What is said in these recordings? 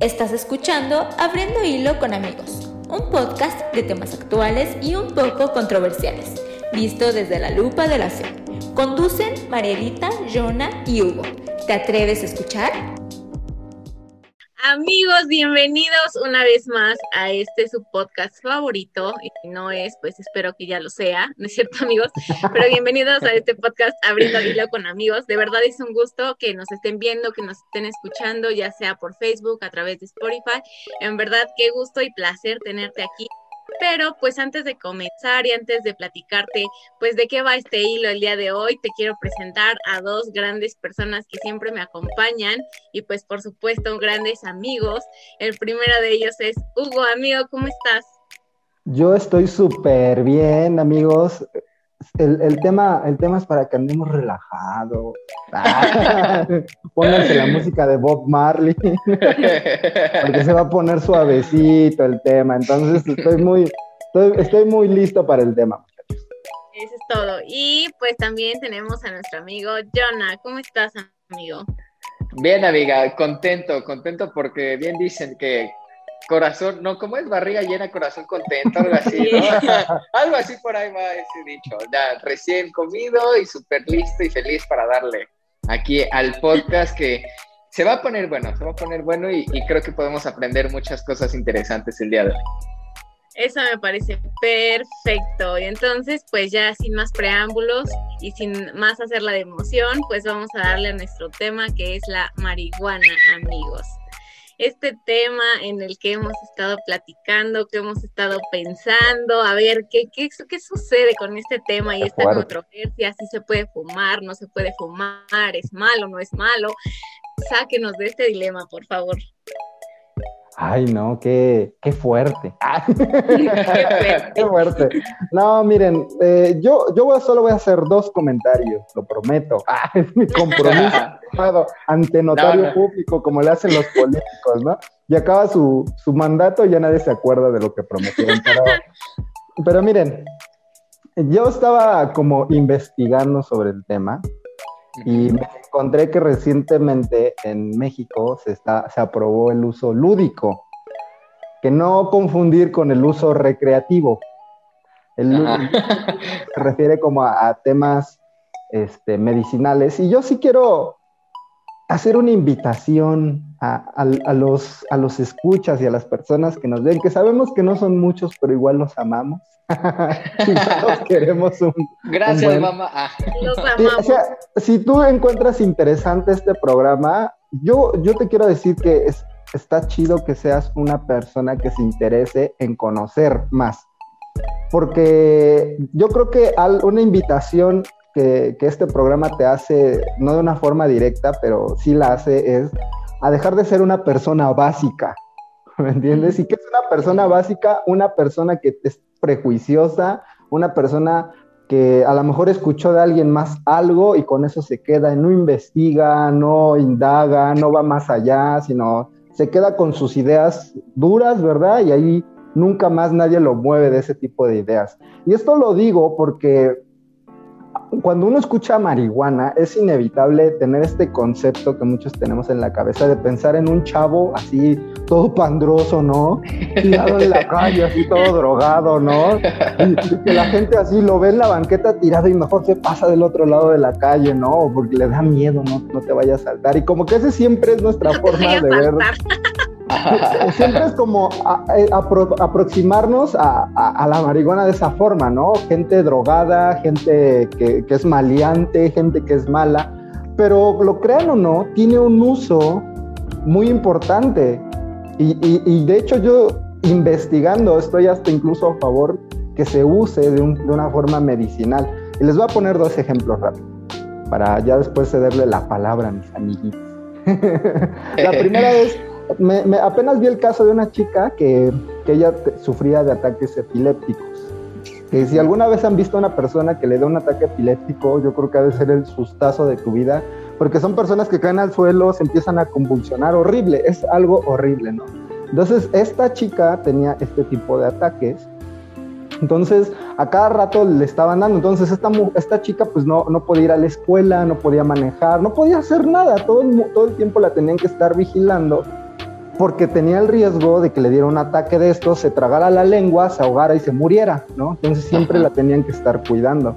Estás escuchando Abriendo Hilo con Amigos, un podcast de temas actuales y un poco controversiales, visto desde la lupa de la fe. Conducen Marielita, Jonah y Hugo. ¿Te atreves a escuchar? Amigos, bienvenidos una vez más a este su podcast favorito. Y si no es, pues espero que ya lo sea, ¿no es cierto, amigos? Pero bienvenidos a este podcast Abriendo Hilo con Amigos. De verdad es un gusto que nos estén viendo, que nos estén escuchando, ya sea por Facebook, a través de Spotify. En verdad, qué gusto y placer tenerte aquí pero pues antes de comenzar y antes de platicarte pues de qué va este hilo el día de hoy, te quiero presentar a dos grandes personas que siempre me acompañan y pues por supuesto grandes amigos. El primero de ellos es Hugo, amigo, ¿cómo estás? Yo estoy súper bien, amigos el, tema, el tema es para que andemos relajados. pónganse la música de Bob Marley, porque se va a poner suavecito el tema. Entonces estoy muy, estoy, muy listo para el tema, muchachos. Eso es todo. Y pues también tenemos a nuestro amigo Jonah. ¿Cómo estás, amigo? Bien, amiga, contento, contento porque bien dicen que corazón, no, ¿cómo es? Barriga llena, corazón contento, algo así, ¿no? algo así por ahí va ese dicho. Ya recién comido y súper listo y feliz para darle aquí al podcast que se va a poner bueno, se va a poner bueno y, y creo que podemos aprender muchas cosas interesantes el día de hoy. Eso me parece perfecto. Y entonces, pues ya sin más preámbulos y sin más hacer la de emoción, pues vamos a darle a nuestro tema que es la marihuana, amigos este tema en el que hemos estado platicando, que hemos estado pensando, a ver qué, qué, qué sucede con este tema y esta controversia, si se puede fumar, no se puede fumar, es malo, no es malo. Sáquenos de este dilema, por favor. Ay, no, qué, qué fuerte. qué, fuerte. No, miren, eh, yo, yo solo voy a hacer dos comentarios, lo prometo. Ah, es mi compromiso ante notario público, como le hacen los políticos, ¿no? Y acaba su, su mandato y ya nadie se acuerda de lo que prometieron. Pero, pero miren, yo estaba como investigando sobre el tema y me encontré que recientemente en México se, está, se aprobó el uso lúdico, que no confundir con el uso recreativo. El se refiere como a, temas este, medicinales. Y yo sí quiero hacer una invitación a, los, a los escuchas y a las personas que nos ven, que sabemos que no son muchos, pero igual los amamos. los queremos un. Gracias, mamá. Ah. o sea, si tú encuentras interesante este programa, yo, yo te quiero decir que es, está chido que seas una persona que se interese en conocer más. Porque yo creo que una invitación que, que, este programa te hace, no de una forma directa, pero sí la hace, es a dejar de ser una persona básica. ¿Me entiendes? Y que es una persona básica, una persona que es prejuiciosa, una persona que a lo mejor escuchó de alguien más algo y con eso se queda, no investiga, no indaga, no va más allá, sino se queda con sus ideas duras, ¿verdad? Y ahí nunca más nadie lo mueve de ese tipo de ideas. Y esto lo digo porque cuando uno escucha marihuana, es inevitable tener este concepto que muchos tenemos en la cabeza de pensar en un chavo así, todo pandroso, ¿no? Tirado en la calle, así todo drogado, ¿no? Y, que la gente así lo ve en la banqueta tirado y mejor se pasa del otro lado de la calle, ¿no? Porque le da miedo, ¿no? No te vayas a saltar. Y como que ese siempre es nuestra forma de ver. Siempre es como eh, aproximarnos a, la marihuana de esa forma, ¿no? Gente drogada, gente que, es maleante, gente que es mala, pero lo crean o no, tiene un uso muy importante. Y, de hecho yo investigando estoy hasta incluso a favor que se use de, una forma medicinal. Y les voy a poner dos ejemplos rápidos para ya después cederle la palabra a mis amiguitos. la primera es me, apenas vi el caso de una chica que, ella sufría de ataques epilépticos. Que si alguna vez han visto a una persona que le da un ataque epiléptico, yo creo que ha de ser el sustazo de tu vida, porque son personas que caen al suelo, se empiezan a convulsionar, horrible, es algo horrible, ¿no? Entonces, esta chica tenía este tipo de ataques entonces, a cada rato le estaban dando. Entonces, esta, esta chica pues no, no podía ir a la escuela, no podía manejar, no podía hacer nada. Todo todo el tiempo la tenían que estar vigilando porque tenía el riesgo de que le diera un ataque de estos, se tragara la lengua, se ahogara y se muriera, ¿no? Entonces siempre la tenían que estar cuidando.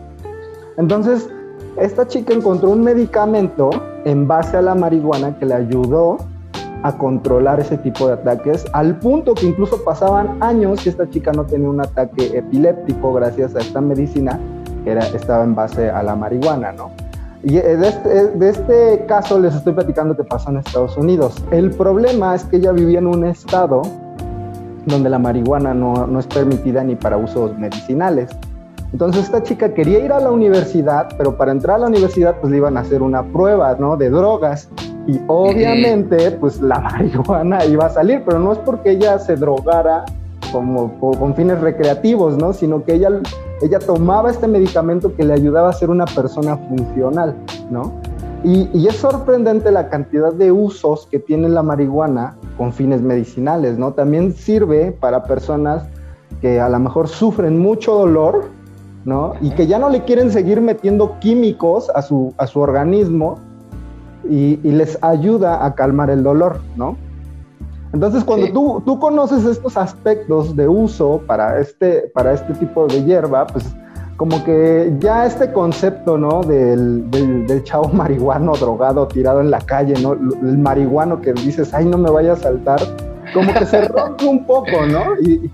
Entonces, esta chica encontró un medicamento en base a la marihuana que le ayudó a controlar ese tipo de ataques, al punto que incluso pasaban años y esta chica no tenía un ataque epiléptico gracias a esta medicina que era, estaba en base a la marihuana, ¿no? Y eh, de este, eh, de este caso les estoy platicando que pasó en Estados Unidos. El problema es que ella vivía en un estado donde la marihuana no, no es permitida ni para usos medicinales. Entonces esta chica quería ir a la universidad, pero para entrar a la universidad pues le iban a hacer una prueba, ¿no? De drogas. Y obviamente pues la marihuana iba a salir, pero no es porque ella se drogara como con fines recreativos, ¿no? Sino que ella, ella tomaba este medicamento que le ayudaba a ser una persona funcional, ¿no? Y, es sorprendente la cantidad de usos que tiene la marihuana con fines medicinales, ¿no? También sirve para personas que a lo mejor sufren mucho dolor, ¿no? Y que ya no le quieren seguir metiendo químicos a su, a su organismo y, y les ayuda a calmar el dolor, ¿no? Entonces, cuando tú, tú, conoces estos aspectos de uso para este, para este tipo de hierba, pues como que ya este concepto, ¿no? Del, del, chavo marihuano drogado tirado en la calle, ¿no? El marihuano que dices, ay, no me vaya a saltar, como que se rompe un poco, ¿no? Y,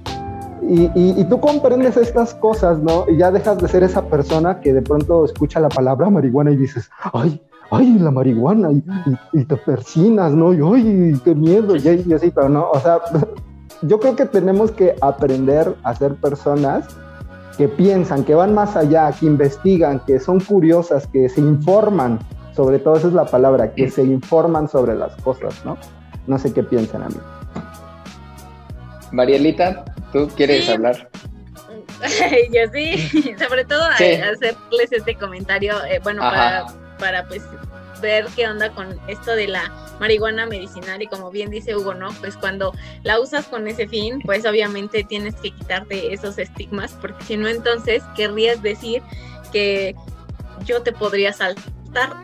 y, y, y, tú comprendes estas cosas, ¿no? Y ya dejas de ser esa persona que de pronto escucha la palabra marihuana y dices, ay, ay, la marihuana, y, te persinas, ¿no? Y, ay, qué miedo, y, y así, pero no, o sea, yo creo que tenemos que aprender a ser personas que piensan, que van más allá, que investigan, que son curiosas, que se informan, sobre todo esa es la palabra, que se informan sobre las cosas, ¿no? No sé qué piensan a mí. Marielita, ¿tú quieres hablar? Yo sí, sobre todo hacerles este comentario, eh, bueno, para para pues ver qué onda con esto de la marihuana medicinal y como bien dice Hugo, ¿no? Pues cuando la usas con ese fin, pues obviamente tienes que quitarte esos estigmas, porque si no entonces querrías decir que yo te podría saltar.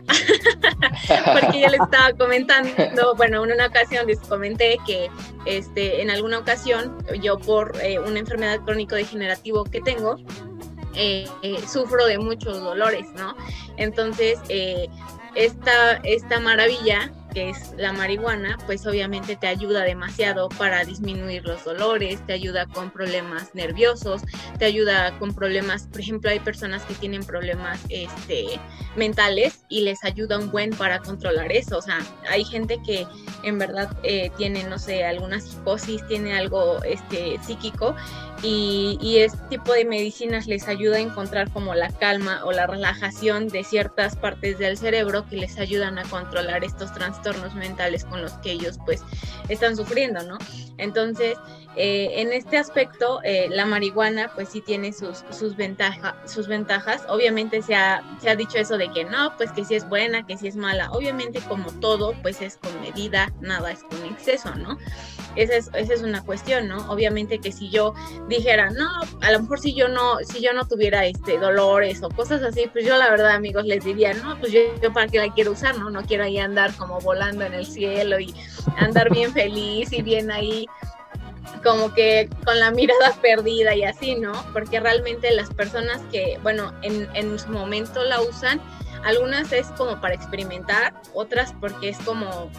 porque ya les estaba comentando, bueno, en una ocasión les comenté que este, en alguna ocasión yo por eh, una enfermedad crónico degenerativo que tengo, eh, eh, sufro de muchos dolores, ¿no? Entonces, eh, esta, esta maravilla que es la marihuana, pues obviamente te ayuda demasiado para disminuir los dolores, te ayuda con problemas nerviosos, te ayuda con problemas, por ejemplo, hay personas que tienen problemas este, mentales y les ayuda un buen para controlar eso, o sea, hay gente que en verdad tiene, no sé, alguna psicosis, tiene algo este, psíquico y, este tipo de medicinas les ayuda a encontrar como la calma o la relajación de ciertas partes del cerebro que les ayudan a controlar estos trastornos mentales con los que ellos pues están sufriendo, ¿no? Entonces, eh, en este aspecto, eh, la marihuana pues sí tiene sus, sus, sus ventajas. Obviamente se ha, se ha dicho eso de que no, pues que sí es buena, que sí es mala. Obviamente como todo, pues es con medida, nada es con exceso, ¿no? Esa es, esa es una cuestión, ¿no? Obviamente que si yo dijera, no, a lo mejor si yo no, si yo no tuviera este dolores o cosas así, pues yo la verdad, amigos, les diría, no, pues yo, para qué la quiero usar, ¿no? No quiero ahí andar como volando en el cielo y andar bien feliz y bien ahí como que con la mirada perdida y así, ¿no? Porque realmente las personas que, bueno, en, en su momento la usan, algunas es como para experimentar, otras porque es como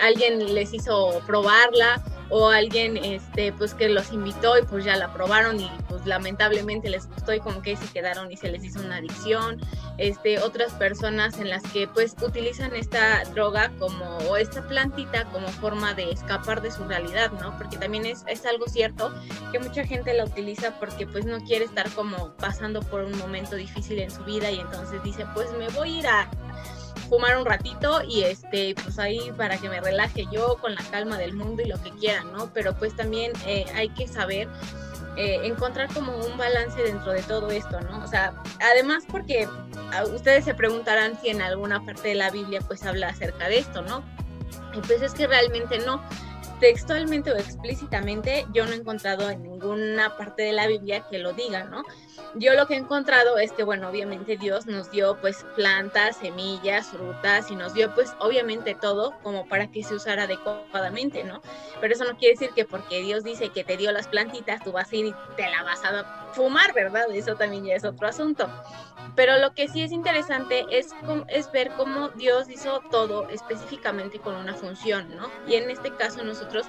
alguien les hizo probarla o alguien este pues que los invitó y pues ya la probaron y pues lamentablemente les gustó y como que se quedaron y se les hizo una adicción. Este otras personas en las que pues utilizan esta droga como o esta plantita como forma de escapar de su realidad no porque también es, es algo cierto que mucha gente la utiliza porque pues no quiere estar como pasando por un momento difícil en su vida y entonces dice pues me voy a ir a fumar un ratito y este, pues ahí para que me relaje yo con la calma del mundo y lo que quieran, ¿no? Pero pues también eh, hay que saber eh, encontrar como un balance dentro de todo esto, ¿no? O sea, además porque ah, ustedes se preguntarán si en alguna parte de la Biblia pues habla acerca de esto, ¿no? Y pues es que realmente no. Textualmente o explícitamente yo no he encontrado en ninguna parte de la Biblia que lo diga, ¿no? Yo lo que he encontrado es que, bueno, obviamente Dios nos dio pues plantas, semillas, frutas y nos dio pues obviamente todo como para que se usara adecuadamente, ¿no? Pero eso no quiere decir que porque Dios dice que te dio las plantitas, tú vas a ir y te la vas a fumar, ¿verdad? Eso también ya es otro asunto. Pero lo que sí es interesante es, es ver cómo Dios hizo todo específicamente con una función, ¿no? Y en este caso nosotros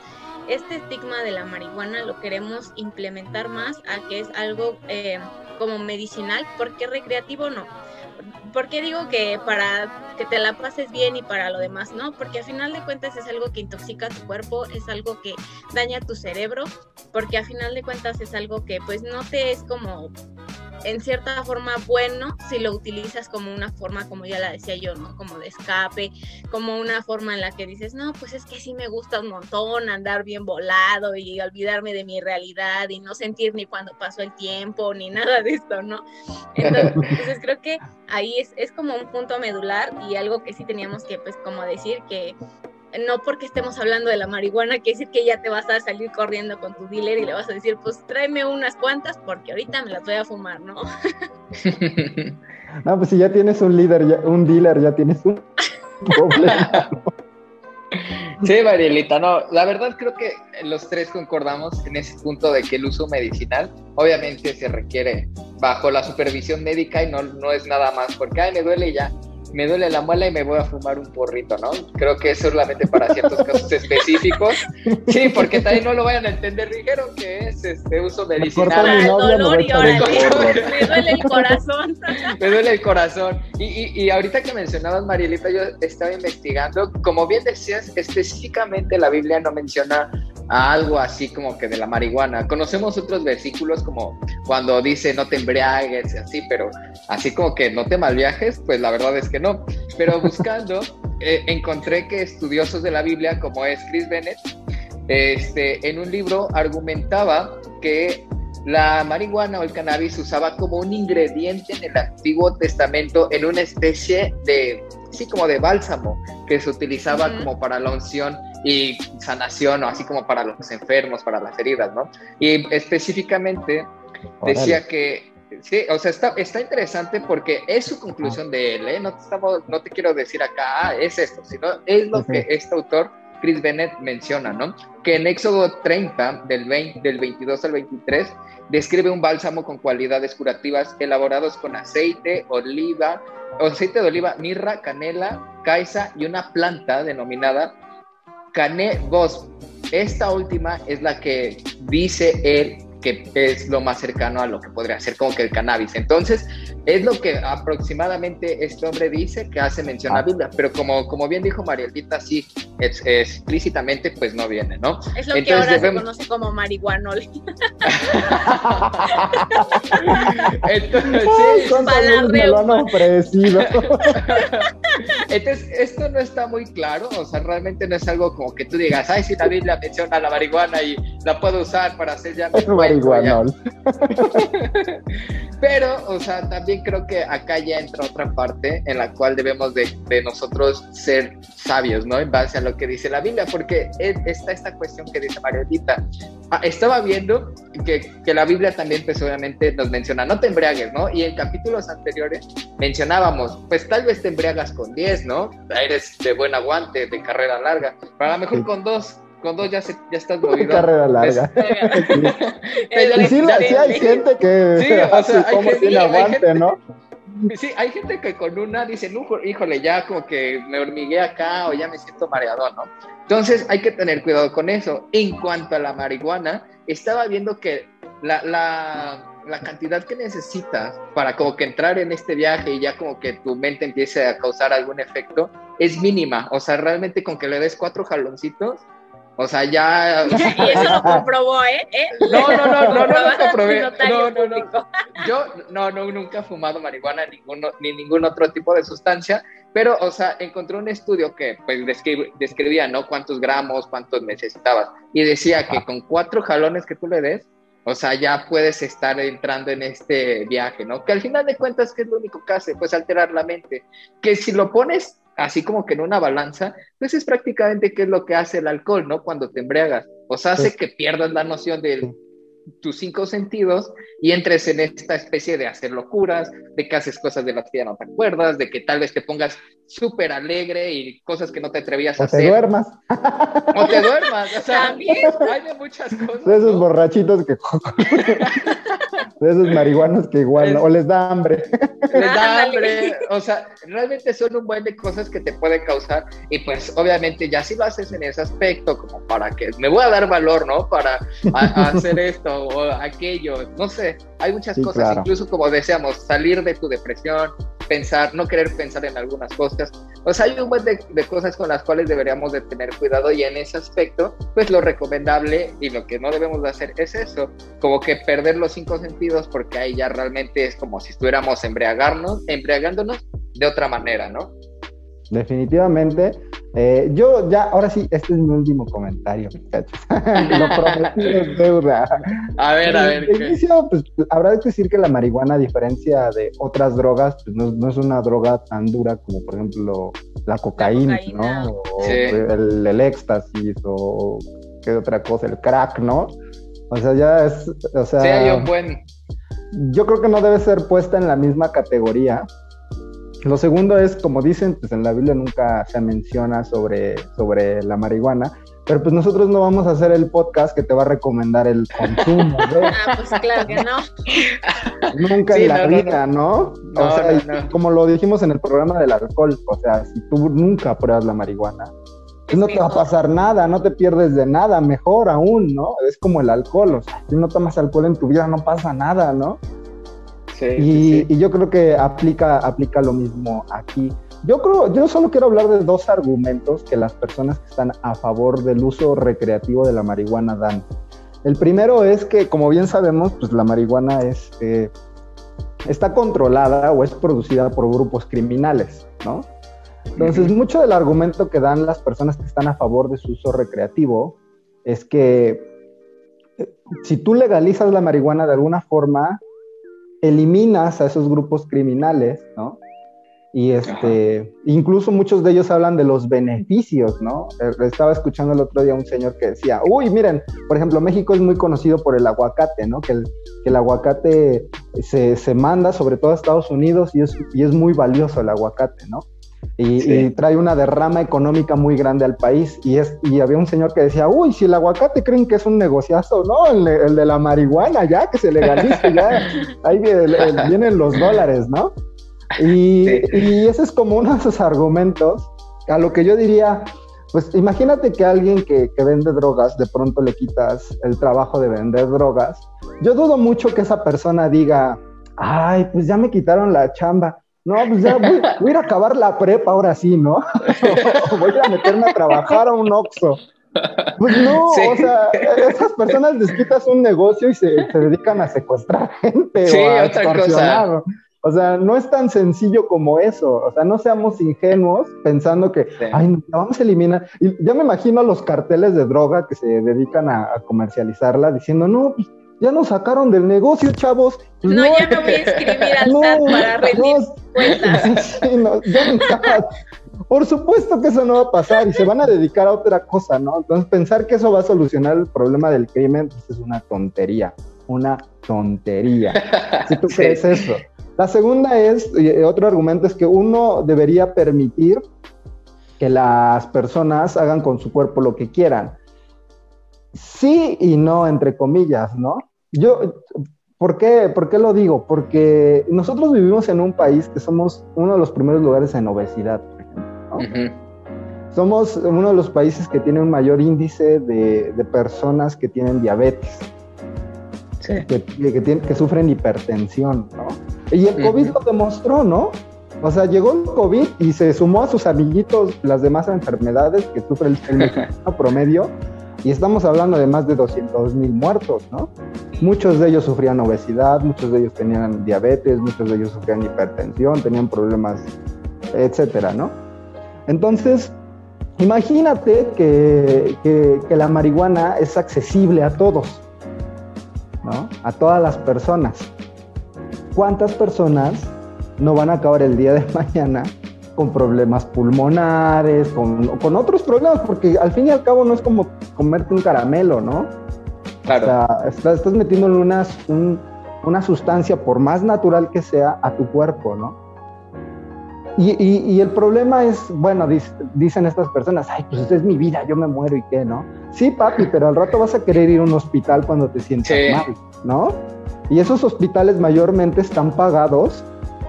este estigma de la marihuana lo queremos implementar más a que es algo eh, como medicinal, porque recreativo no. ¿Por qué digo que para que te la pases bien y para lo demás no? Porque al final de cuentas es algo que intoxica tu cuerpo, es algo que daña tu cerebro, porque al final de cuentas es algo que pues no te es como en cierta forma bueno si lo utilizas como una forma, como ya la decía yo, ¿no? Como de escape, como una forma en la que dices, no, pues es que sí me gusta un montón andar bien volado y olvidarme de mi realidad y no sentir ni cuando pasó el tiempo ni nada de esto, ¿no? Entonces, creo que ahí es, es como un punto medular y algo que sí teníamos que, pues, como decir que no porque estemos hablando de la marihuana, quiere decir que ya te vas a salir corriendo con tu dealer y le vas a decir, pues tráeme unas cuantas porque ahorita me las voy a fumar, ¿no? no, pues si ya tienes un líder, un dealer, ya tienes un problema. Sí, Marielita, no, la verdad creo que los tres concordamos en ese punto de que el uso medicinal obviamente se requiere bajo la supervisión médica y no, no es nada más porque, ay, me duele ya, me duele la muela y me voy a fumar un porrito, ¿no? Creo que es solamente para ciertos casos específicos. Sí, porque también no lo vayan a entender. Dijeron que es este uso medicinal. Me, dolor y ahora me duele el corazón. me duele el corazón. Y, y, y, ahorita que mencionabas, Marielita, yo estaba investigando. Como bien decías, específicamente la Biblia no menciona algo así como que de la marihuana. Conocemos otros versículos como cuando dice no te embriagues y así, pero así como que no te malviajes, pues la verdad es que no. Pero buscando, eh, encontré que estudiosos de la Biblia, como es Chris Bennett, este, en un libro argumentaba que la marihuana o el cannabis usaba como un ingrediente en el Antiguo Testamento en una especie de, sí, como de bálsamo que se utilizaba como para la unción y sanación o así como para los enfermos, para las heridas, ¿no? Y específicamente decía que Sí, o sea, está, está interesante porque es su conclusión de él, ¿eh? No te, estamos, no te quiero decir acá, ah, es esto, sino es lo que este autor, Chris Bennett, menciona, ¿no? Que en Éxodo 30, del, 20, del 22 al 23, describe un bálsamo con cualidades curativas elaborados con aceite, oliva, aceite de oliva, mirra, canela, caisa y una planta denominada canebos. Esta última es la que dice él que es lo más cercano a lo que podría ser como que el cannabis. Entonces, es lo que aproximadamente este hombre dice que hace mención a Biblia, pero como, como bien dijo Marielita, sí, es, explícitamente pues no viene, ¿no? Es lo que ahora se conoce como marihuanol. Entonces, sí, me lo han ofrecido. Entonces, esto no está muy claro, o sea, realmente no es algo como que tú digas, ay, si la Biblia menciona la marihuana y la puedo usar para hacer ya Pero, o sea, también creo que acá ya entra otra parte en la cual debemos de, nosotros ser sabios, ¿no? En base a lo que dice la Biblia, porque está esta cuestión que dice Marielita. Ah, estaba viendo que, que, la Biblia también, pues obviamente nos menciona, no te embriagues, ¿no? Y en capítulos anteriores mencionábamos, pues tal vez te embriagas con 10, ¿no? Eres de buen aguante, de carrera larga, pero a lo mejor con dos con dos ya, se, ya estás movido. carrera larga. y sí, hay gente que sí, o sea, hay aguante, ¿no? Sí, hay gente que con una dice, no, híjole, ya como que me hormigué acá o ya me siento mareado, ¿no? Entonces hay que tener cuidado con eso. En cuanto a la marihuana, estaba viendo que la, la, la cantidad que necesitas para como que entrar en este viaje y ya como que tu mente empiece a causar algún efecto es mínima. O sea, realmente con que le des cuatro jaloncitos, o sea, ya. y eso lo comprobó, ¿eh? ¿Eh? No, no, no, no, no, lo comprobé. No, no, no. Yo no, no, nunca he fumado marihuana ninguno, ni ningún otro tipo de sustancia, pero, o sea, encontré un estudio que pues, describía, ¿no? Cuántos gramos, cuántos necesitabas. Y decía que con cuatro jalones que tú le des, o sea, ya puedes estar entrando en este viaje, ¿no? Que al final de cuentas, ¿qué es lo único que hace? Pues alterar la mente. Que si lo pones así como que en una balanza, pues es prácticamente qué es lo que hace el alcohol, ¿no? Cuando te embriagas. O sea, hace que pierdas la noción de tus cinco sentidos y entres en esta especie de hacer locuras, de que haces cosas de las que ya no te acuerdas, de que tal vez te pongas súper alegre y cosas que no te atrevías a hacer. O te duermas. O te duermas. O sea, hay de muchas cosas. De esos borrachitos que... de esos marihuanos que igual, o les da hambre. Les da hambre. O sea, realmente son un buen de cosas que te pueden causar y pues obviamente ya si lo haces en ese aspecto, como para que me voy a dar valor, ¿no? Para hacer esto o aquello, no sé, hay muchas cosas, incluso como deseamos, salir de tu depresión, pensar, no querer pensar en algunas cosas. O sea, hay un buen de, cosas con las cuales deberíamos de tener cuidado y en ese aspecto, pues lo recomendable y lo que no debemos de hacer es eso, como que perder los cinco sentidos porque ahí ya realmente es como si estuviéramos embriagarnos, embriagándonos de otra manera, ¿no? Definitivamente. Eh, yo ya, ahora sí, este es mi último comentario, muchachos. Lo prometido es deuda. A ver, a ver. De inicio, pues habrá que decir que la marihuana, a diferencia de otras drogas, pues no, es una droga tan dura como, por ejemplo, la cocaína, ¿no? O el, éxtasis, o qué otra cosa, el crack, ¿no? O sea, ya es, o sea... Sí, hay un buen... Yo creo que no debe ser puesta en la misma categoría lo segundo es, como dicen, pues en la Biblia nunca se menciona sobre, sobre la marihuana, pero pues nosotros no vamos a hacer el podcast que te va a recomendar el consumo. Ah, pues claro que no. Nunca en la vida, ¿no? o sea, como lo dijimos en el programa del alcohol, o sea, si tú nunca pruebas la marihuana, pues no te va a pasar nada, no te pierdes de nada, mejor aún, ¿no? Es como el alcohol, o sea, si no tomas alcohol en tu vida no pasa nada, ¿no? Y, yo creo que aplica, aplica lo mismo aquí. Yo creo, yo solo quiero hablar de dos argumentos que las personas que están a favor del uso recreativo de la marihuana dan. El primero es que, como bien sabemos, pues la marihuana es, eh, está controlada o es producida por grupos criminales, ¿no? Entonces, mucho del argumento que dan las personas que están a favor de su uso recreativo es que eh, si tú legalizas la marihuana de alguna forma, eliminas a esos grupos criminales, ¿no? Y este, incluso muchos de ellos hablan de los beneficios, ¿no? Eh, estaba escuchando el otro día un señor que decía, uy, miren, por ejemplo, México es muy conocido por el aguacate, ¿no? Que el, que el aguacate se, se, manda sobre todo a Estados Unidos y es, y es muy valioso el aguacate, ¿no? Y, trae una derrama económica muy grande al país. Y, es, y había un señor que decía, uy, si el aguacate creen que es un negociazo, no, el, de la marihuana, ya que se legalice, ya, ahí vienen los dólares, ¿no? Y, y ese es como uno de esos argumentos a lo que yo diría, pues imagínate que alguien que, que, vende drogas, de pronto le quitas el trabajo de vender drogas. Yo dudo mucho que esa persona diga, ay, pues ya me quitaron la chamba. No, pues ya voy, a ir a acabar la prepa ahora sí, ¿no? voy a meterme a trabajar a un Oxxo. Pues no, o sea, esas personas les quitas un negocio y se, dedican a secuestrar gente o a extorsionar. O sea, no es tan sencillo como eso. O sea, no seamos ingenuos pensando que, ay, vamos a eliminar. Y ya me imagino a los carteles de droga que se dedican a, a comercializarla diciendo, no, pues ya nos sacaron del negocio, chavos. No, ya no voy a escribir al SAT para rendir cuentas. Por supuesto que eso no va a pasar y se van a dedicar a otra cosa, ¿no? Entonces pensar que eso va a solucionar el problema del crimen pues es una tontería, una tontería. Si tú crees eso. La segunda es, otro argumento es que uno debería permitir que las personas hagan con su cuerpo lo que quieran. Sí y no, entre comillas, ¿no? Yo, ¿por qué, ¿por qué lo digo? Porque nosotros vivimos en un país que somos uno de los primeros lugares en obesidad, por ejemplo. Somos uno de los países que tiene un mayor índice de, personas que tienen diabetes. Que, que, sufren hipertensión, ¿no? Y el COVID lo demostró, ¿no? O sea, llegó el COVID y se sumó a sus amiguitos las demás enfermedades que sufre el, el promedio y estamos hablando de más de 200 mil muertos, ¿no? Muchos de ellos sufrían obesidad, muchos de ellos tenían diabetes, muchos de ellos sufrían hipertensión, tenían problemas, etcétera, ¿no? Entonces, imagínate que, que, la marihuana es accesible a todos, ¿no? A todas las personas. ¿Cuántas personas no van a acabar el día de mañana con problemas pulmonares, con, con, otros problemas, porque al fin y al cabo no es como comerte un caramelo, ¿no? Claro. O sea, estás, estás metiéndole unas, una sustancia, por más natural que sea, a tu cuerpo, ¿no? Y, y, el problema es, bueno, dicen estas personas, ay, pues esta es mi vida, yo me muero y qué, ¿no? Sí, papi, pero al rato vas a querer ir a un hospital cuando te sientas mal, ¿no? Y esos hospitales mayormente están pagados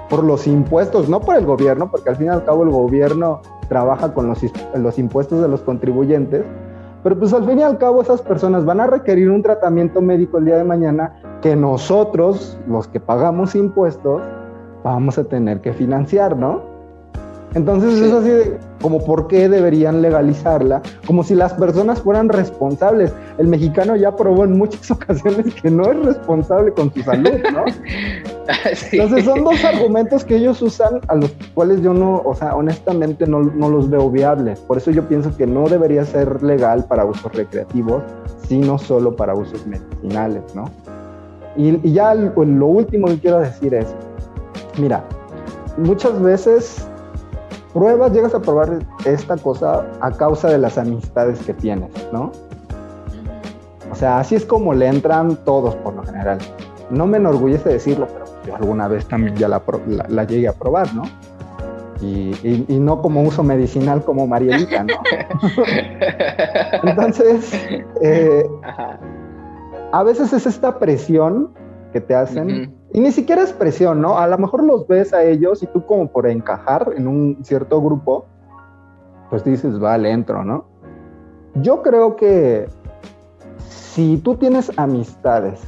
por los impuestos, no por el gobierno, porque al fin y al cabo el gobierno trabaja con los, los impuestos de los contribuyentes, pero pues al fin y al cabo esas personas van a requerir un tratamiento médico el día de mañana que nosotros, los que pagamos impuestos, vamos a tener que financiar, ¿no? Entonces es así de, como por qué deberían legalizarla, como si las personas fueran responsables. El mexicano ya probó en muchas ocasiones que no es responsable con su salud, ¿no? Entonces son dos argumentos que ellos usan a los cuales yo no, o sea, honestamente no, no los veo viables. Por eso yo pienso que no debería ser legal para usos recreativos, sino solo para usos medicinales, ¿no? Y, y ya lo último que quiero decir es, mira, muchas veces pruebas, llegas a probar esta cosa a causa de las amistades que tienes, ¿no? O sea, así es como le entran todos por lo general. No me enorgullece decirlo, pero yo alguna vez también ya la, la, llegué a probar, ¿no? Y, y, no como uso medicinal como Marielita, ¿no? Entonces, eh, a veces es esta presión que te hacen y ni siquiera es presión, ¿no? A lo mejor los ves a ellos y tú como por encajar en un cierto grupo, pues dices, vale, entro, ¿no? Yo creo que si tú tienes amistades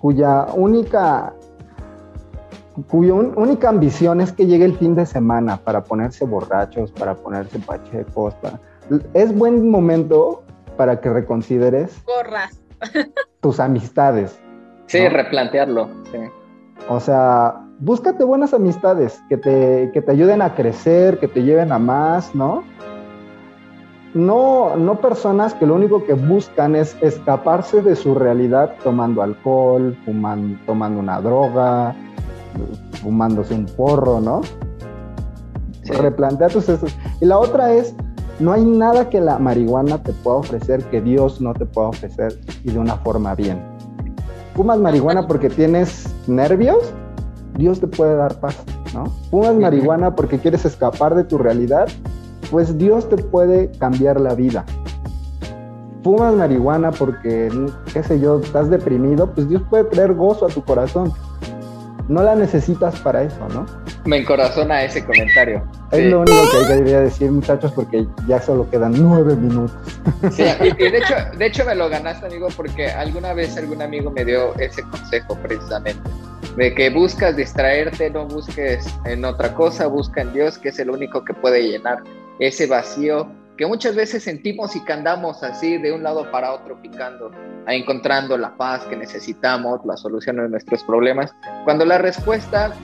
cuya única cuya única ambición es que llegue el fin de semana para ponerse borrachos, para ponerse pachecos, para... es buen momento para que reconsideres Corras. tus amistades. Sí, replantearlo. Sí. O sea, búscate buenas amistades que te, que te ayuden a crecer, que te lleven a más, ¿no? No, no personas que lo único que buscan es escaparse de su realidad tomando alcohol, fumando, tomando una droga, fumándose un porro, ¿no? Replantea tus... Y la otra es, no hay nada que la marihuana te pueda ofrecer que Dios no te pueda ofrecer y de una forma bien fumas marihuana porque tienes nervios, Dios te puede dar paz, ¿no? Fumas marihuana porque quieres escapar de tu realidad, pues Dios te puede cambiar la vida. Fumas marihuana porque, qué sé yo, estás deprimido, pues Dios puede traer gozo a tu corazón no la necesitas para eso, ¿no? Me encorazona ese comentario. Es lo único que debería decir, muchachos, porque ya solo quedan nueve minutos. Sí, y, de, hecho, de hecho me lo ganaste, amigo, porque alguna vez algún amigo me dio ese consejo precisamente, de que buscas distraerte, no busques en otra cosa, busca en Dios, que es el único que puede llenar ese vacío que muchas veces sentimos y que andamos así de un lado para otro picando, encontrando la paz que necesitamos, la solución a nuestros problemas, cuando la respuesta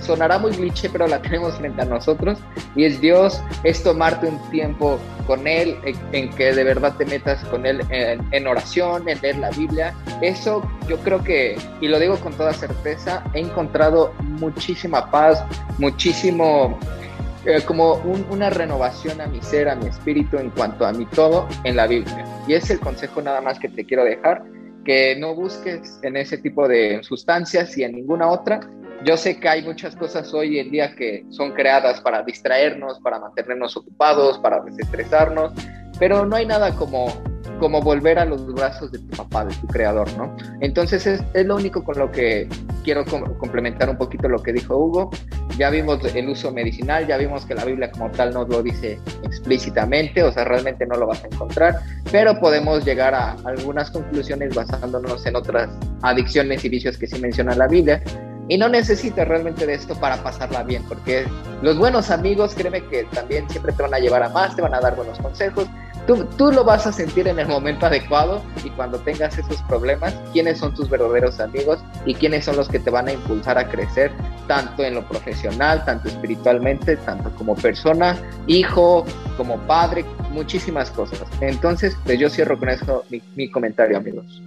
sonará muy cliché, pero la tenemos frente a nosotros y es Dios, es tomarte un tiempo con Él, en, que de verdad te metas con Él en, oración, en leer la Biblia. Eso yo creo que, y lo digo con toda certeza, he encontrado muchísima paz, muchísimo eh, como una renovación a mi ser, a mi espíritu en cuanto a mi todo en la Biblia. Y es el consejo nada más que te quiero dejar, que no busques en ese tipo de sustancias y en ninguna otra. Yo sé que hay muchas cosas hoy en día que son creadas para distraernos, para mantenernos ocupados, para desestresarnos, pero no hay nada como como volver a los brazos de tu papá, de tu creador, ¿no? Entonces es, es lo único con lo que quiero complementar un poquito lo que dijo Hugo. Ya vimos el uso medicinal, ya vimos que la Biblia como tal no lo dice explícitamente, o sea, realmente no lo vas a encontrar, pero podemos llegar a algunas conclusiones basándonos en otras adicciones y vicios que sí menciona la Biblia. Y no necesitas realmente de esto para pasarla bien, porque los buenos amigos, créeme que también siempre te van a llevar a más, te van a dar buenos consejos, Tú, lo vas a sentir en el momento adecuado y cuando tengas esos problemas, quiénes son tus verdaderos amigos y quiénes son los que te van a impulsar a crecer, tanto en lo profesional, tanto espiritualmente, tanto como persona, hijo, como padre, muchísimas cosas. Entonces, pues yo cierro con eso mi, mi comentario, amigos.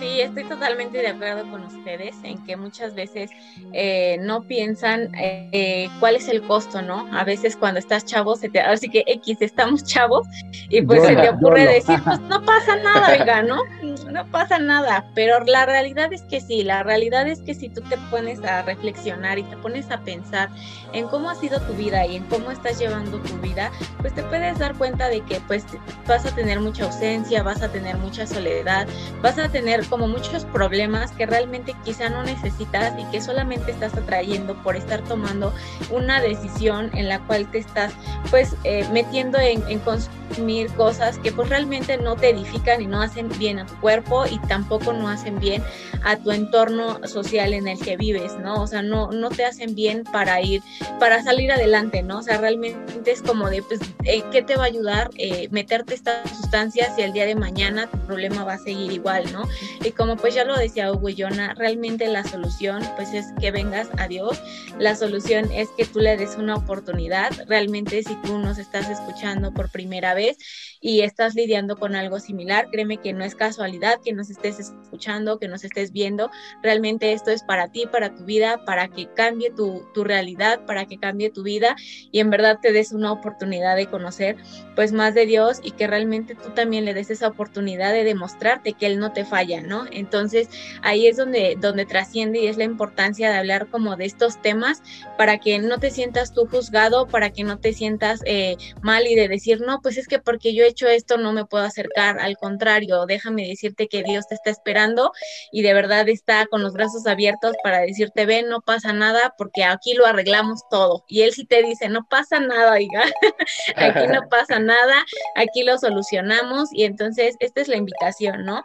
Sí, estoy totalmente de acuerdo con ustedes en que muchas veces eh, no piensan eh, cuál es el costo, ¿no? A veces cuando estás chavo, se te, así que X, estamos chavos, y pues se te ocurre decir, pues no pasa nada, oiga, ¿no? No pasa nada, pero la realidad es que sí, la realidad es que si tú te pones a reflexionar y te pones a pensar en cómo ha sido tu vida y en cómo estás llevando tu vida, pues te puedes dar cuenta de que pues vas a tener mucha ausencia, vas a tener mucha soledad, vas a tener como muchos problemas que realmente quizá no necesitas y que solamente estás atrayendo por estar tomando una decisión en la cual te estás pues eh, metiendo en, en, consumir cosas que pues realmente no te edifican y no hacen bien a tu cuerpo y tampoco no hacen bien a tu entorno social en el que vives, ¿no? O sea, no, no te hacen bien para ir, para salir adelante, ¿no? O sea, realmente es como de, pues, eh, ¿qué te va a ayudar eh, meterte estas sustancias y el día de mañana tu problema va a seguir igual, ¿no? Y como pues ya lo decía Jonah, realmente la solución pues es que vengas a Dios, la solución es que tú le des una oportunidad, realmente si tú nos estás escuchando por primera vez y estás lidiando con algo similar, créeme que no es casualidad que nos estés escuchando, que nos estés viendo, realmente esto es para ti, para tu vida, para que cambie tu, tu realidad, para que cambie tu vida y en verdad te des una oportunidad de conocer pues más de Dios y que realmente tú también le des esa oportunidad de demostrarte que Él no te falla, ¿no? Entonces ahí es donde, donde trasciende y es la importancia de hablar como de estos temas para que no te sientas tú juzgado, para que no te sientas eh, mal y de decir, no, pues es que porque yo he hecho esto no me puedo acercar, al contrario, déjame decirte que Dios te está esperando y de verdad está con los brazos abiertos para decirte, ven, no pasa nada porque aquí lo arreglamos todo. Y Él sí te dice, no pasa nada, oiga, aquí no pasa nada, aquí lo solucionamos y entonces esta es la invitación, ¿no?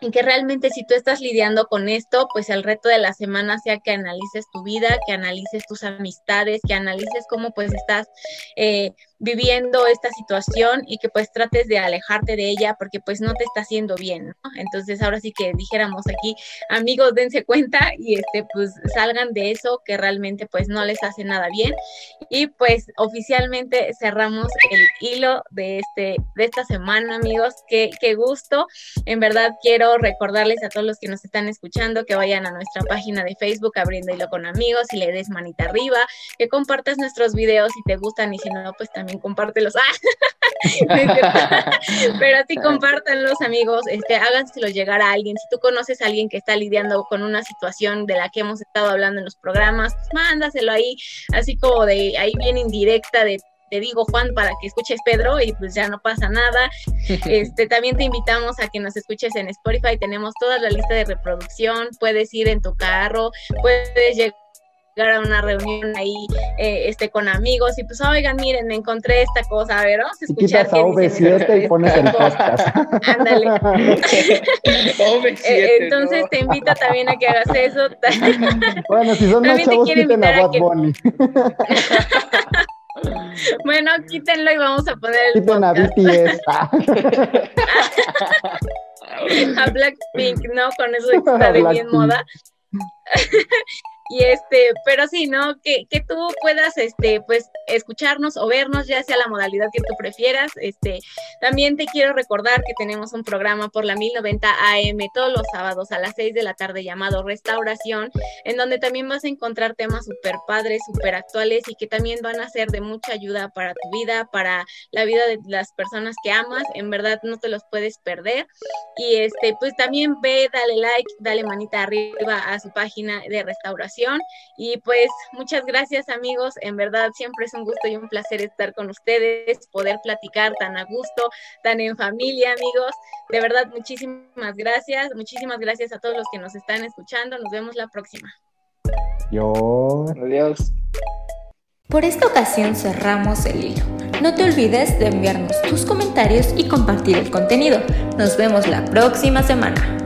Y que realmente si tú estás lidiando con esto, pues el reto de la semana sea que analices tu vida, que analices tus amistades, que analices cómo pues estás eh, viviendo esta situación y que pues trates de alejarte de ella porque pues no te está haciendo bien, ¿no? Entonces ahora sí que dijéramos aquí, amigos, dense cuenta y este pues salgan de eso que realmente pues no les hace nada bien y pues oficialmente cerramos el hilo de este de esta semana, amigos, qué, qué gusto. En verdad quiero recordarles a todos los que nos están escuchando que vayan a nuestra página de Facebook abriendo hilo con amigos y le des manita arriba, que compartas nuestros videos si te gustan y si no pues también compártelos. Pero así compártanlos, amigos, este, háganselo llegar a alguien. Si tú conoces a alguien que está lidiando con una situación de la que hemos estado hablando en los programas, pues mándaselo ahí, así como de ahí bien indirecta de te digo Juan para que escuches Pedro y pues ya no pasa nada. Este también te invitamos a que nos escuches en Spotify, tenemos toda la lista de reproducción, puedes ir en tu carro, puedes llegar a una reunión ahí eh, este, con amigos y pues, oigan, miren, me encontré esta cosa, a ver, vamos a escuchar. Quitas a V7 y pones el podcast. Ándale. Eh, entonces te invito también a que hagas eso. bueno, si son más chavos, quiten a Bad Bunny. bueno, quítenlo y vamos a poner el Quiten a BTS. a Blackpink, ¿no? Con eso de que está de bien moda. Y este, pero sí, ¿no? Que, que tú puedas, este, pues, escucharnos o vernos, ya sea la modalidad que tú prefieras. Este, también te quiero recordar que tenemos un programa por la 1090 AM todos los sábados a las 6 de la tarde llamado Restauración, en donde también vas a encontrar temas súper padres, súper actuales y que también van a ser de mucha ayuda para tu vida, para la vida de las personas que amas. En verdad, no te los puedes perder. Y este, pues también ve, dale like, dale manita arriba a su página de restauración y pues muchas gracias amigos, en verdad siempre es un gusto y un placer estar con ustedes, poder platicar tan a gusto, tan en familia amigos. De verdad, muchísimas gracias, muchísimas gracias a todos los que nos están escuchando. Nos vemos la próxima. Yo. Adiós. Por esta ocasión cerramos el hilo. No te olvides de enviarnos tus comentarios y compartir el contenido. Nos vemos la próxima semana.